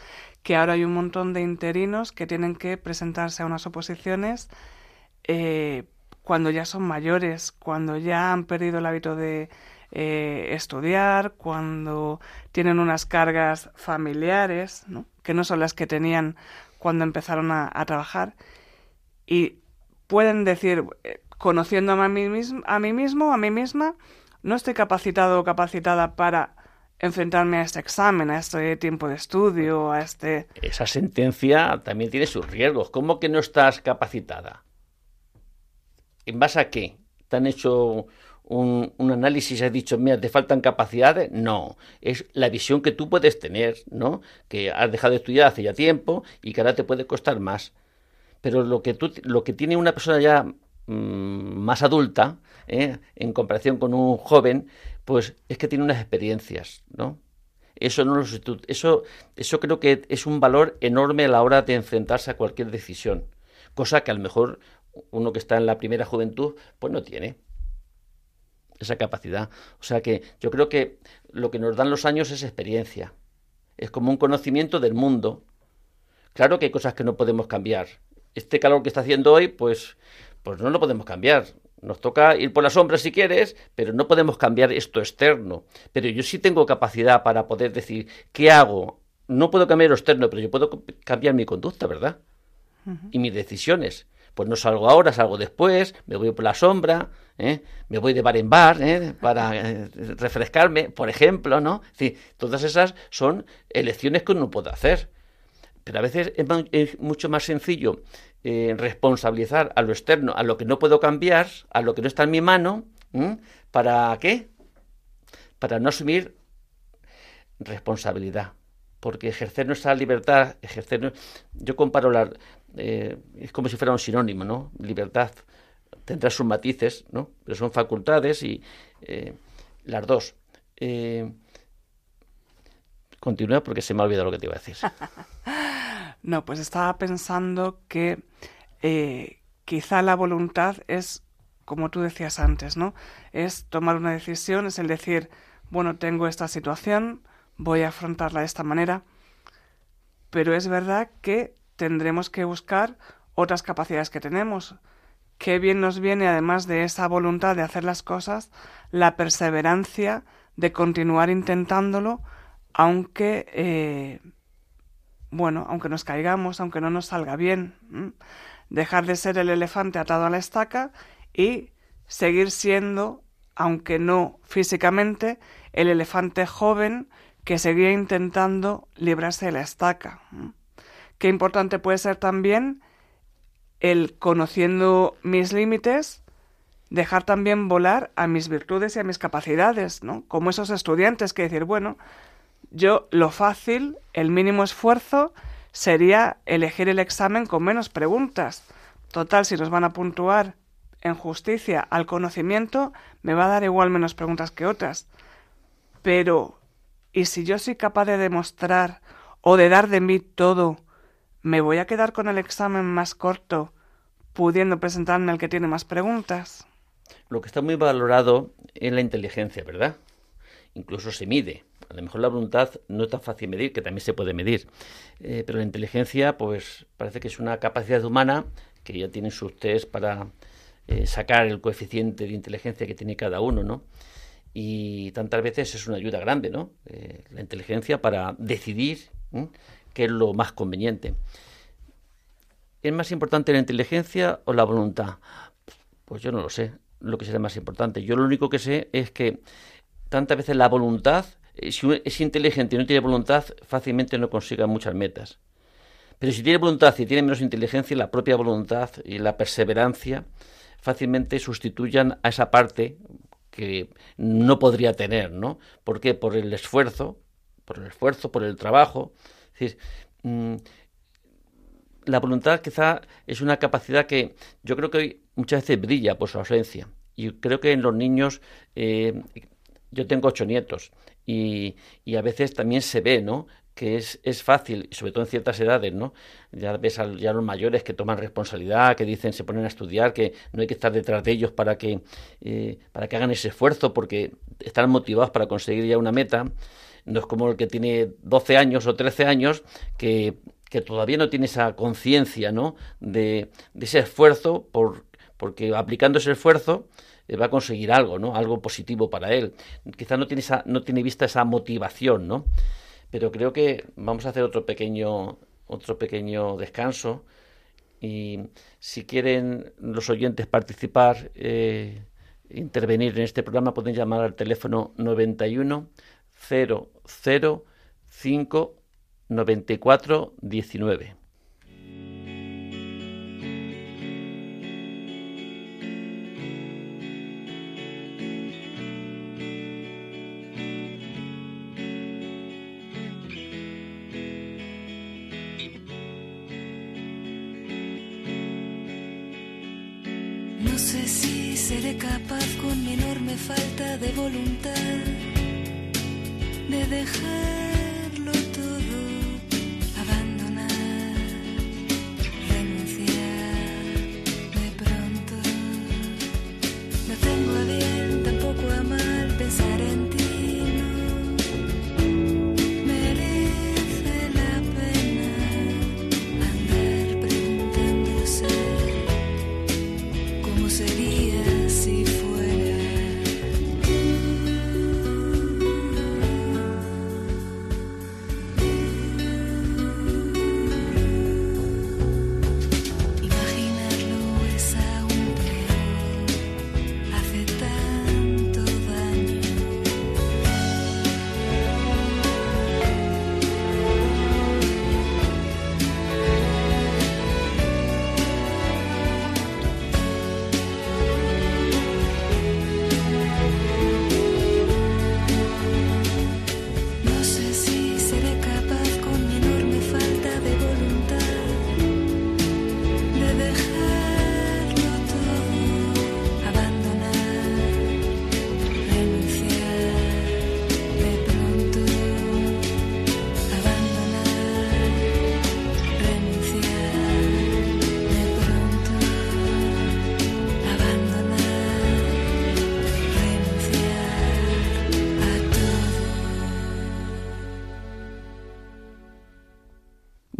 que ahora hay un montón de interinos que tienen que presentarse a unas oposiciones eh, cuando ya son mayores, cuando ya han perdido el hábito de eh, estudiar, cuando tienen unas cargas familiares, que no son las que tenían cuando empezaron a, trabajar, y pueden decir, eh, conociendo a mí, mismo, a mí mismo, a mí misma, no estoy capacitado o capacitada para enfrentarme a este examen, a este tiempo de estudio, a este... Esa sentencia también tiene sus riesgos. ¿Cómo que no estás capacitada? ¿En base a qué? ¿Te han hecho un, análisis has dicho, mira, te faltan capacidades? No, es la visión que tú puedes tener, ¿no? Que has dejado de estudiar hace ya tiempo y que ahora te puede costar más. Pero lo que, tú, lo que tiene una persona ya mmm, más adulta, ¿eh? en comparación con un joven, pues es que tiene unas experiencias, ¿no? Eso, no lo, eso, eso creo que es un valor enorme a la hora de enfrentarse a cualquier decisión, cosa que a lo mejor uno que está en la primera juventud, pues no tiene esa capacidad. O sea que yo creo que lo que nos dan los años es experiencia, es como un conocimiento del mundo. Claro que hay cosas que no podemos cambiar. Este calor que está haciendo hoy, pues, pues no lo podemos cambiar. Nos toca ir por la sombra si quieres, pero no podemos cambiar esto externo. Pero yo sí tengo capacidad para poder decir, ¿qué hago? No puedo cambiar lo externo, pero yo puedo cambiar mi conducta, ¿verdad? Uh -huh. Y mis decisiones. Pues no salgo ahora, salgo después, me voy por la sombra, ¿eh? me voy de bar en bar ¿eh? para eh, refrescarme, por ejemplo, ¿no? Todas esas son elecciones que uno puede hacer. Pero a veces es, es mucho más sencillo responsabilizar a lo externo, a lo que no puedo cambiar, a lo que no está en mi mano. ¿para qué? Para no asumir responsabilidad. Porque ejercer nuestra libertad, ejercer. Yo comparo la. Eh, es como si fuera un sinónimo, ¿no? Libertad tendrá sus matices, ¿no? Pero son facultades y eh, las dos. Eh, continúa porque se me ha olvidado lo que te iba a decir. no, pues estaba pensando que quizá la voluntad es, como tú decías antes, ¿no? Es tomar una decisión, es el decir, bueno, tengo esta situación, voy a afrontarla de esta manera, pero es verdad que tendremos que buscar otras capacidades que tenemos. Qué bien nos viene, además de esa voluntad de hacer las cosas, la perseverancia de continuar intentándolo, aunque, eh, bueno, aunque nos caigamos, aunque no nos salga bien. Dejar de ser el elefante atado a la estaca y seguir siendo, aunque no físicamente, el elefante joven que seguía intentando librarse de la estaca. Qué importante puede ser también el conociendo mis límites, dejar también volar a mis virtudes y a mis capacidades, ¿no? Como esos estudiantes que decir, bueno, yo lo fácil, el mínimo esfuerzo sería elegir el examen con menos preguntas. Total, si nos van a puntuar en justicia al conocimiento, me va a dar igual menos preguntas que otras. Pero, ¿y si yo soy capaz de demostrar o de dar de mí todo, me voy a quedar con el examen más corto, pudiendo presentarme al que tiene más preguntas? Lo que está muy valorado es la inteligencia, ¿verdad? Incluso se mide. A lo mejor la voluntad no es tan fácil medir, que también se puede medir. Eh, pero la inteligencia, pues parece que es una capacidad humana que ya tienen sus test para eh, sacar el coeficiente de inteligencia que tiene cada uno, ¿no? Y tantas veces es una ayuda grande, ¿no? Eh, la inteligencia para decidir. Qué es lo más conveniente. ¿Es más importante la inteligencia o la voluntad? Pues yo no lo sé, lo que será más importante. Yo lo único que sé es que tantas veces la voluntad, si uno es inteligente y no tiene voluntad, fácilmente no consiga muchas metas. Pero si tiene voluntad y tiene menos inteligencia, la propia voluntad y la perseverancia fácilmente sustituyan a esa parte que no podría tener, ¿no? ¿Por qué? Por el esfuerzo, por el esfuerzo, por el trabajo. Decir, mmm, la voluntad quizá es una capacidad que yo creo que hoy muchas veces brilla por su ausencia. Y creo que en los niños, eh, yo tengo ocho nietos, y, y, a veces también se ve, ¿no? que es, es fácil, sobre todo en ciertas edades, ¿no? Ya ves a ya los mayores que toman responsabilidad, que dicen, se ponen a estudiar, que no hay que estar detrás de ellos para que, eh, para que hagan ese esfuerzo, porque están motivados para conseguir ya una meta. No es como el que tiene 12 años o 13 años, que, que todavía no tiene esa conciencia, ¿no? De, de, ese esfuerzo, por, porque aplicando ese esfuerzo, eh, va a conseguir algo, ¿no? Algo positivo para él. Quizá no tiene, esa, no tiene vista esa motivación, ¿no? pero creo que vamos a hacer otro pequeño otro pequeño descanso y si quieren los oyentes participar eh, intervenir en este programa pueden llamar al teléfono 91 005 94 19. No sé si seré capaz con mi enorme falta de voluntad de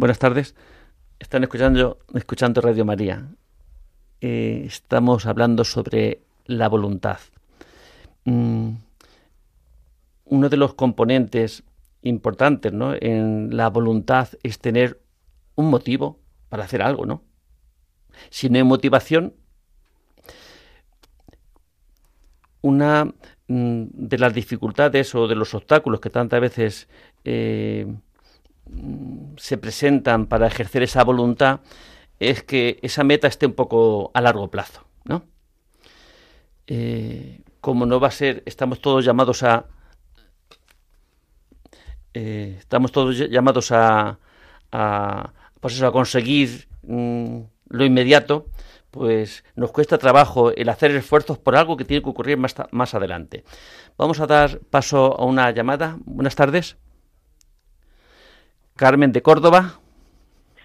Buenas tardes. Están escuchando, escuchando Radio María. Eh, estamos hablando sobre la voluntad. Mm, uno de los componentes importantes ¿no? en la voluntad es tener un motivo para hacer algo, ¿no? Si no hay motivación, una mm, de las dificultades o de los obstáculos que tantas veces eh, se presentan para ejercer esa voluntad es que esa meta esté un poco a largo plazo, ¿no? Eh, como no va a ser, estamos todos llamados a eh, estamos todos ll- llamados a, a pues eso, a conseguir mm, lo inmediato, pues nos cuesta trabajo el hacer esfuerzos por algo que tiene que ocurrir más, más adelante. Vamos a dar paso a una llamada. Buenas tardes. Carmen de Córdoba.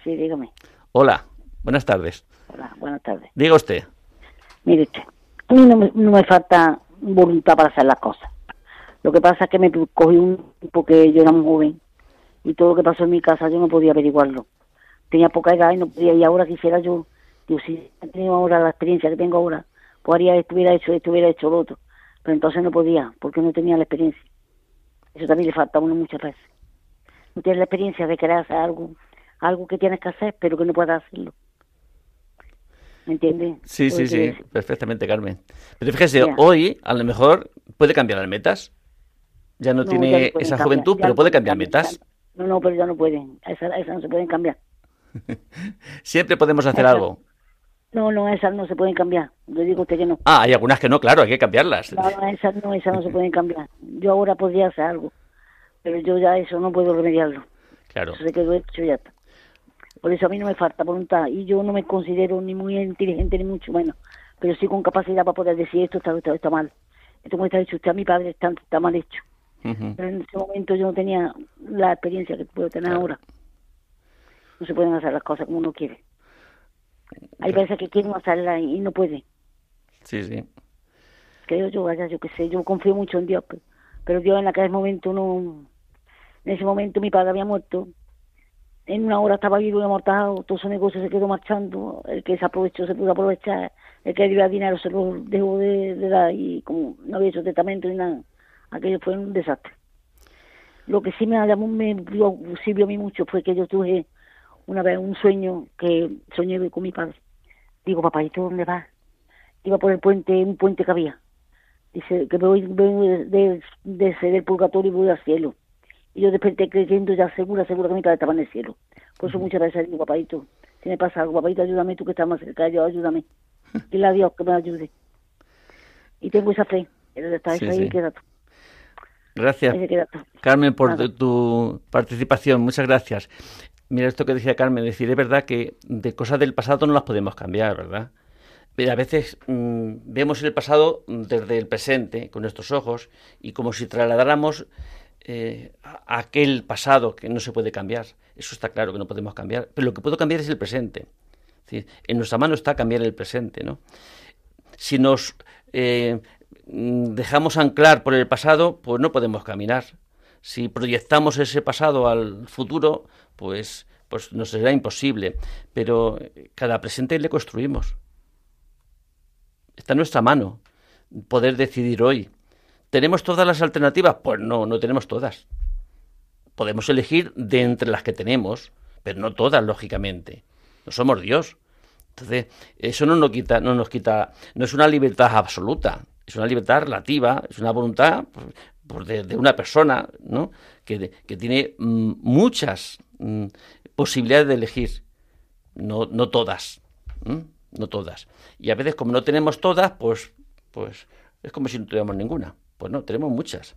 Sí, dígame. Hola, buenas tardes. Hola, buenas tardes. Diga usted. Mire usted, a mí no me, no me falta voluntad para hacer las cosas. Lo que pasa es que me cogí un tiempo que yo era muy joven y todo lo que pasó en mi casa yo no podía averiguarlo. Tenía poca edad y no podía, y ahora quisiera yo, digo, si he tenido ahora la experiencia que tengo ahora, pues haría esto, hubiera hecho esto, hubiera hecho lo otro. Pero entonces no podía, porque no tenía la experiencia. Eso también le falta a uno muchas veces. Tienes la experiencia de querer hacer algo, algo que tienes que hacer, pero que no puedas hacerlo. ¿Me entiendes? Sí, sí, sí, perfectamente, Carmen. Pero fíjese, hoy a lo mejor puede cambiar las metas. Ya no, No, tiene ya esa cambiar, juventud, pero puede cambiar metas. No, no, pero ya no pueden. Esas esa no se pueden cambiar. Siempre podemos hacer Esa- algo. No, no, esas no se pueden cambiar. Le digo usted que no. Ah, hay algunas que no, claro, hay que cambiarlas. No, no, esas no, esas no se pueden cambiar. Yo ahora podría hacer algo, pero yo ya eso no puedo remediarlo. Claro, Eso se quedó hecho ya está. Por eso a mí no me falta voluntad y yo no me considero ni muy inteligente ni mucho menos, pero sí con capacidad para poder decir esto está, esto está mal. Esto como está dicho usted a mi padre está, está mal hecho. Pero en ese momento yo no tenía la experiencia que puedo tener Claro. ahora. No se pueden hacer las cosas como uno quiere. Hay veces que quieren hacerlas y no pueden. Sí, sí. Creo yo, vaya, yo qué sé, yo confío mucho en Dios, pero, pero Dios en aquel momento no... En ese momento mi padre había muerto. En una hora estaba vivo y amortajado, todo su negocio se quedó marchando. El que se aprovechó se pudo aprovechar. El que debía dinero se lo dejó de, de dar y como no había hecho testamento ni nada, aquello fue un desastre. Lo que sí me me sirvió a mí mucho fue que yo tuve una vez un sueño que soñé con mi padre. Digo, papá, ¿y tú dónde vas? Iba por el puente, un puente que había. Dice que me voy, vengo de, de, del purgatorio y voy al cielo. Y yo desperté creyendo ya segura, segura que mi padre estaba en el cielo. Por eso muchas veces digo, papadito, si me pasa algo, papadito, ayúdame, tú que estás más cerca ayúdame. Dile a Dios que me ayude. Y tengo esa fe. Está Sí, ahí sí. queda todo. Gracias, queda todo. Carmen, por Nada. tu, participación. Muchas gracias. Mira esto que decía Carmen, decir, es verdad que de cosas del pasado no las podemos cambiar, ¿verdad? A veces mm, vemos el pasado desde el presente, con nuestros ojos, y como si trasladáramos eh, aquel pasado que no se puede cambiar. Eso está claro que no podemos cambiar, pero lo que puedo cambiar es el presente. En nuestra mano está cambiar el presente, ¿no? Si nos eh, dejamos anclar por el pasado, pues no podemos caminar. Si proyectamos ese pasado al futuro, pues, pues nos será imposible. Pero cada presente le construimos. Está en nuestra mano poder decidir hoy. ¿Tenemos todas las alternativas? Pues no, no tenemos todas. Podemos elegir de entre las que tenemos, pero no todas, lógicamente. No somos Dios. Entonces, eso no nos quita, no nos quita, no es una libertad absoluta, es una libertad relativa, es una voluntad pues, pues, de, una persona, ¿no? Que, tiene mm, muchas mm, posibilidades de elegir, no, no todas, no todas. Y a veces, como no tenemos todas, pues, pues es como si no tuviéramos ninguna. Pues no, tenemos muchas.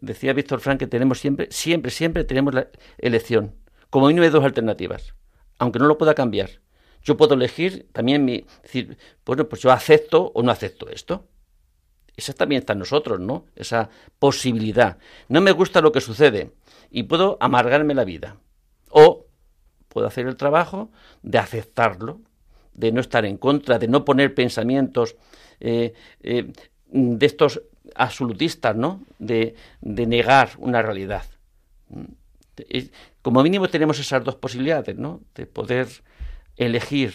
Decía Víctor Frank que tenemos siempre, siempre, siempre tenemos la elección. Como mínimo hay dos alternativas, aunque no lo pueda cambiar. Yo puedo elegir también mi, decir, bueno, pues yo acepto o no acepto esto. Esa también está en nosotros, ¿no? Esa posibilidad. No me gusta lo que sucede y puedo amargarme la vida. O puedo hacer el trabajo de aceptarlo, de no estar en contra, de no poner pensamientos eh, eh, de estos absolutistas, ¿no? De, de negar una realidad. Como mínimo tenemos esas dos posibilidades, ¿no? De poder elegir.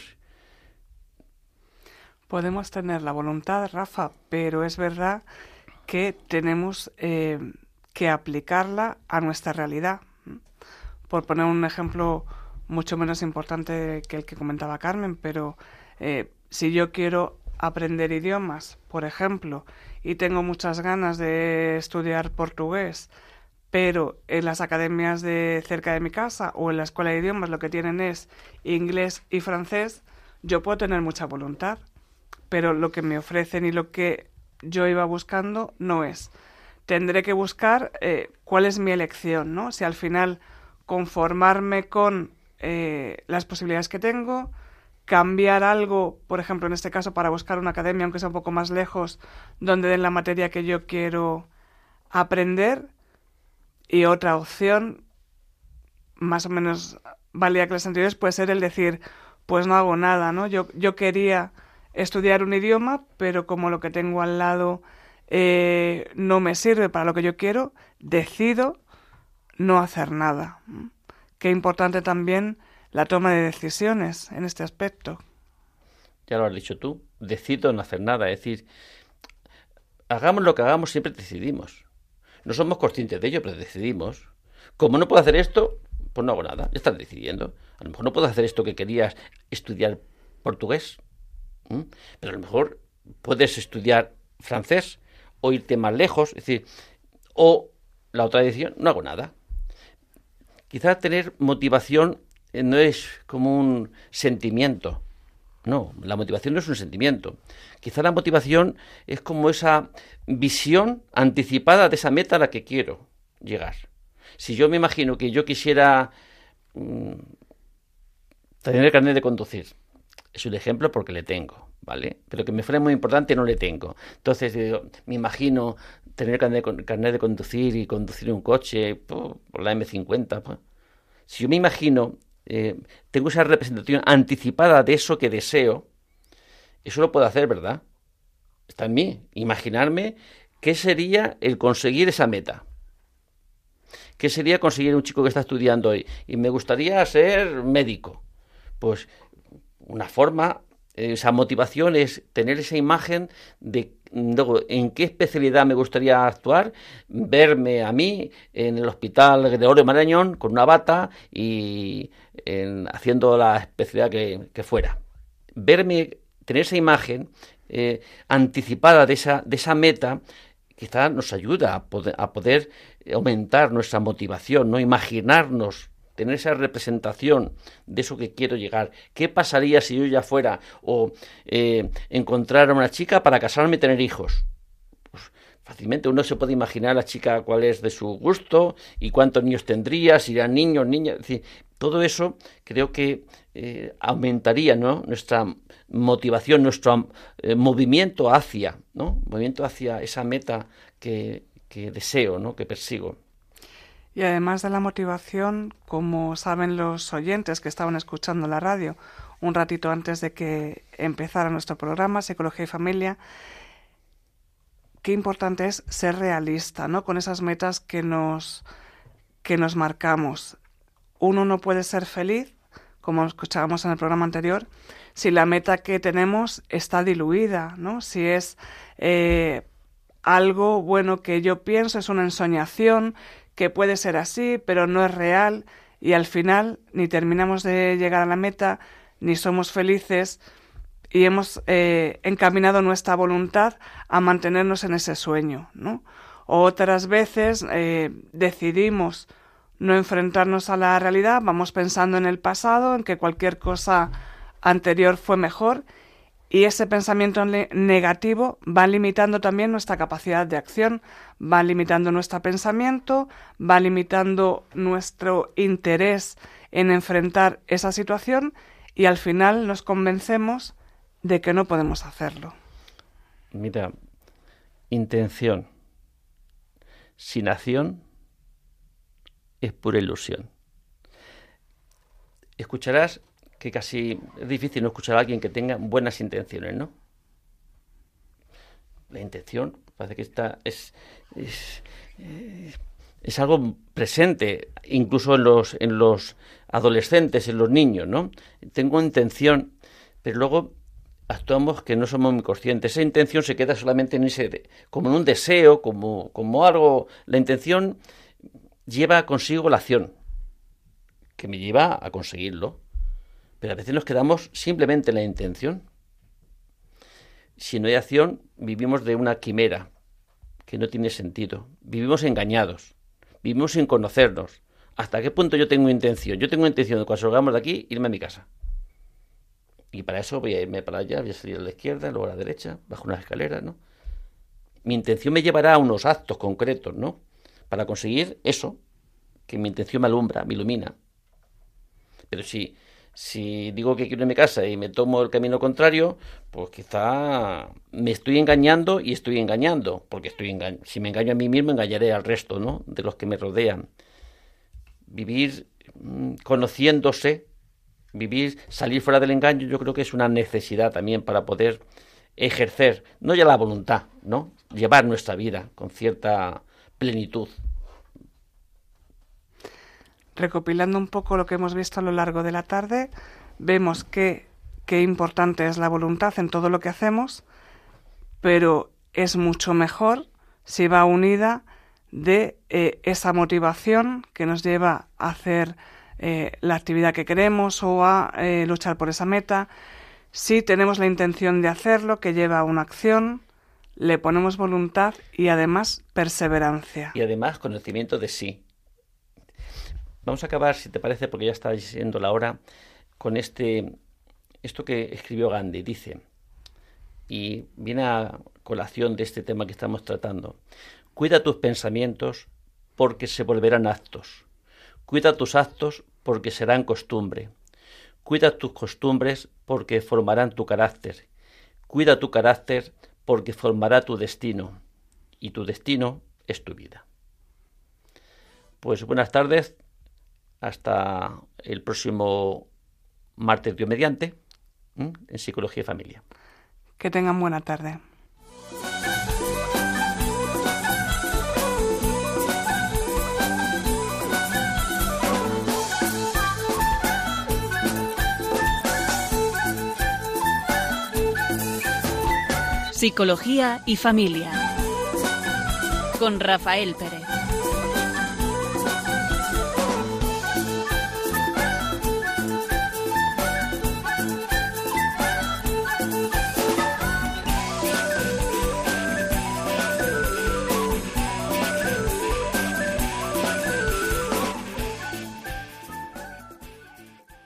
Podemos tener la voluntad, Rafa, pero es verdad que tenemos eh, que aplicarla a nuestra realidad. Por poner un ejemplo mucho menos importante que el que comentaba Carmen, pero eh, si yo quiero aprender idiomas, por ejemplo, y tengo muchas ganas de estudiar portugués, pero en las academias de cerca de mi casa o en la escuela de idiomas lo que tienen es inglés y francés, yo puedo tener mucha voluntad, pero lo que me ofrecen y lo que yo iba buscando no es. Tendré que buscar eh, cuál es mi elección, ¿no? Si al final conformarme con eh, las posibilidades que tengo, cambiar algo, por ejemplo, en este caso, para buscar una academia, aunque sea un poco más lejos, donde den la materia que yo quiero aprender. Y otra opción, más o menos valía que las anteriores, puede ser el decir, pues no hago nada, ¿no? Yo, yo quería estudiar un idioma, pero como lo que tengo al lado eh, no me sirve para lo que yo quiero, decido no hacer nada. Qué importante también la toma de decisiones en este aspecto. Ya lo has dicho tú, decido no hacer nada, es decir, hagamos lo que hagamos, siempre decidimos. No somos conscientes de ello, pero decidimos. Como no puedo hacer esto, pues no hago nada, ya estás decidiendo. A lo mejor no puedo hacer esto que querías estudiar portugués, pero a lo mejor puedes estudiar francés o irte más lejos, es decir, o la otra decisión, no hago nada. Quizás tener motivación no es como un sentimiento. No, la motivación no es un sentimiento. Quizá la motivación es como esa visión anticipada de esa meta a la que quiero llegar. Si yo me imagino que yo quisiera mm, tener el carnet de conducir, es un ejemplo porque le tengo, ¿vale? Pero que me fuera muy importante no le tengo. Entonces me imagino tener de, carnet de conducir y conducir un coche por, la M50. Si yo me imagino, eh, tengo esa representación anticipada de eso que deseo, eso lo puedo hacer, ¿verdad? Está en mí. Imaginarme qué sería el conseguir esa meta. ¿Qué sería conseguir un chico que está estudiando hoy? Y me gustaría ser médico. Pues una forma, esa motivación es tener esa imagen de Luego, ¿en qué especialidad me gustaría actuar? Verme a mí en el hospital Gregorio Marañón con una bata y haciendo la especialidad que, fuera. Verme, tener esa imagen eh, anticipada de esa, de esa meta, quizá nos ayuda a poder, a poder aumentar nuestra motivación, no imaginarnos tener esa representación de eso que quiero llegar. ¿Qué pasaría si yo ya fuera o eh, encontrar a una chica para casarme y tener hijos? Pues fácilmente. Uno se puede imaginar a la chica cuál es de su gusto y cuántos niños tendría, si eran niños, niñas. Es decir, todo eso creo que eh, aumentaría ¿no? nuestra motivación, nuestro eh, movimiento hacia, ¿no? movimiento hacia esa meta que, que deseo, ¿no? que persigo. Y además de la motivación, como saben los oyentes que estaban escuchando la radio un ratito antes de que empezara nuestro programa, Psicología y Familia, qué importante es ser realista, ¿no? Con esas metas que nos, que nos marcamos. Uno no puede ser feliz, como escuchábamos en el programa anterior, si la meta que tenemos está diluida, ¿no? Si es eh, algo bueno que yo pienso, es una ensoñación, que puede ser así, pero no es real, y al final ni terminamos de llegar a la meta, ni somos felices, y hemos eh, encaminado nuestra voluntad a mantenernos en ese sueño, ¿no? Otras veces eh, decidimos no enfrentarnos a la realidad, vamos pensando en el pasado, en que cualquier cosa anterior fue mejor y ese pensamiento negativo va limitando también nuestra capacidad de acción, va limitando nuestro pensamiento, va limitando nuestro interés en enfrentar esa situación y al final nos convencemos de que no podemos hacerlo. Mira, intención sin acción es pura ilusión. Escucharás que casi es difícil no escuchar a alguien que tenga buenas intenciones, ¿no? La intención parece que está es, es, es algo presente, incluso en los, en los adolescentes, en los niños, ¿no? Tengo intención, pero luego actuamos que no somos muy conscientes. Esa intención se queda solamente en ese, como en un deseo, como, como algo. La intención lleva consigo la acción, que me lleva a conseguirlo. Pero a veces nos quedamos simplemente en la intención. Si no hay acción, vivimos de una quimera que no tiene sentido. Vivimos engañados. Vivimos sin conocernos. ¿Hasta qué punto yo tengo intención? Yo tengo intención de cuando salgamos de aquí irme a mi casa. Y para eso voy a irme para allá, voy a salir a la izquierda, luego a la derecha, bajo una escalera, ¿no? Mi intención me llevará a unos actos concretos, ¿no? Para conseguir eso, que mi intención me alumbra, me ilumina. Pero si si digo que quiero irme a mi casa y me tomo el camino contrario, pues quizá me estoy engañando y estoy engañando, porque estoy si me engaño a mí mismo, engañaré al resto, ¿no? De los que me rodean. Vivir mm, conociéndose, vivir, salir fuera del engaño, yo creo que es una necesidad también para poder ejercer, no ya la voluntad, ¿no? Llevar nuestra vida con cierta plenitud recopilando un poco lo que hemos visto a lo largo de la tarde, vemos que qué importante es la voluntad en todo lo que hacemos, pero es mucho mejor si va unida de eh, esa motivación que nos lleva a hacer eh, la actividad que queremos o a eh, luchar por esa meta. Si tenemos la intención de hacerlo, que lleva a una acción, le ponemos voluntad y además perseverancia. Y además conocimiento de sí. Vamos a acabar, si te parece, porque ya está siendo la hora, con este esto que escribió Gandhi. Dice, y viene a colación de este tema que estamos tratando, cuida tus pensamientos porque se volverán actos. Cuida tus actos porque serán costumbre. Cuida tus costumbres porque formarán tu carácter. Cuida tu carácter porque formará tu destino. Y tu destino es tu vida. Pues buenas tardes, hasta el próximo martes, Dios mediante, en Psicología y Familia. Que tengan buena tarde. Psicología y Familia. Con Rafael Pérez.